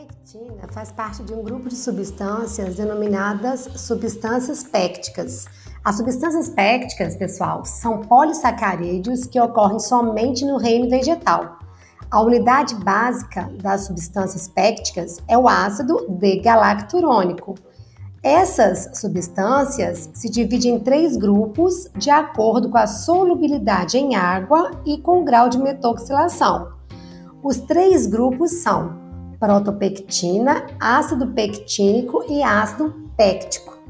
pectina faz parte de um grupo de substâncias denominadas substâncias pépticas. As substâncias pépticas, pessoal, são polissacarídeos que ocorrem somente no reino vegetal. A unidade básica das substâncias pépticas é o ácido D-galacturônico. Essas substâncias se dividem em três grupos de acordo com a solubilidade em água e com o grau de metoxilação. Os três grupos são protopectina, ácido pectínico e ácido péctico.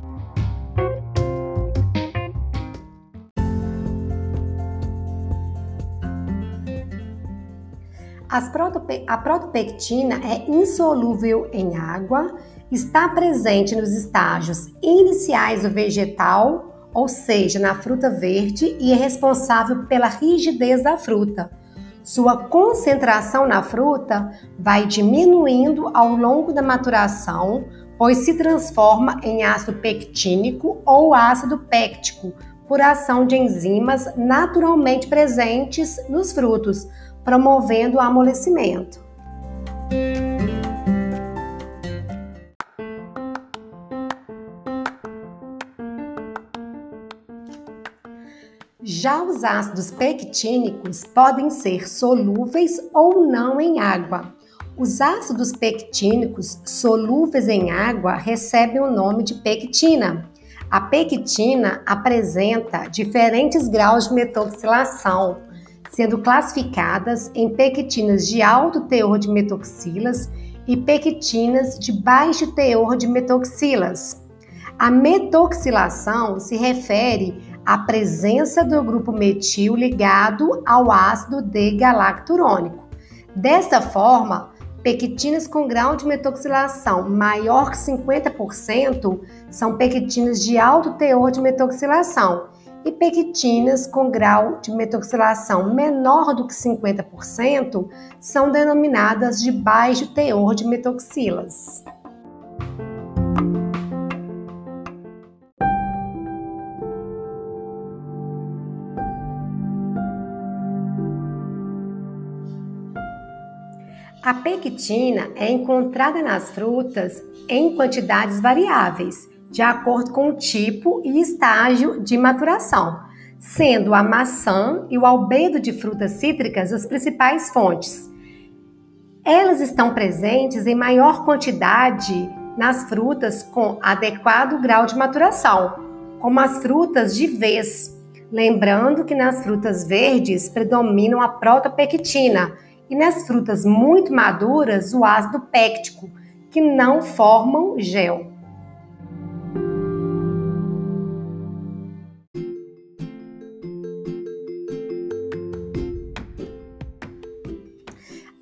Protope a protopectina é insolúvel em água, está presente nos estágios iniciais do vegetal, ou seja, na fruta verde, e é responsável pela rigidez da fruta sua concentração na fruta vai diminuindo ao longo da maturação, pois se transforma em ácido pectínico ou ácido péctico, por ação de enzimas naturalmente presentes nos frutos, promovendo o amolecimento. Já os ácidos pectínicos podem ser solúveis ou não em água. Os ácidos pectínicos solúveis em água recebem o nome de pectina. A pectina apresenta diferentes graus de metoxilação, sendo classificadas em pectinas de alto teor de metoxilas e pectinas de baixo teor de metoxilas. A metoxilação se refere a presença do grupo metil ligado ao ácido D-galacturônico. Desta forma, pectinas com grau de metoxilação maior que 50% são pectinas de alto teor de metoxilação e pectinas com grau de metoxilação menor do que 50% são denominadas de baixo teor de metoxilas. A pectina é encontrada nas frutas em quantidades variáveis, de acordo com o tipo e estágio de maturação, sendo a maçã e o albedo de frutas cítricas as principais fontes. Elas estão presentes em maior quantidade nas frutas com adequado grau de maturação, como as frutas de vez. Lembrando que nas frutas verdes predominam a protopectina e nas frutas muito maduras o ácido péctico, que não formam gel.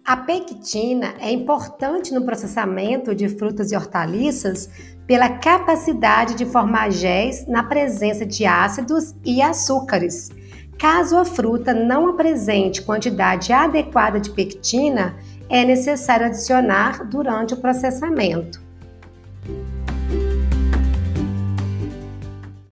A pectina é importante no processamento de frutas e hortaliças pela capacidade de formar géis na presença de ácidos e açúcares Caso a fruta não apresente quantidade adequada de pectina, é necessário adicionar durante o processamento.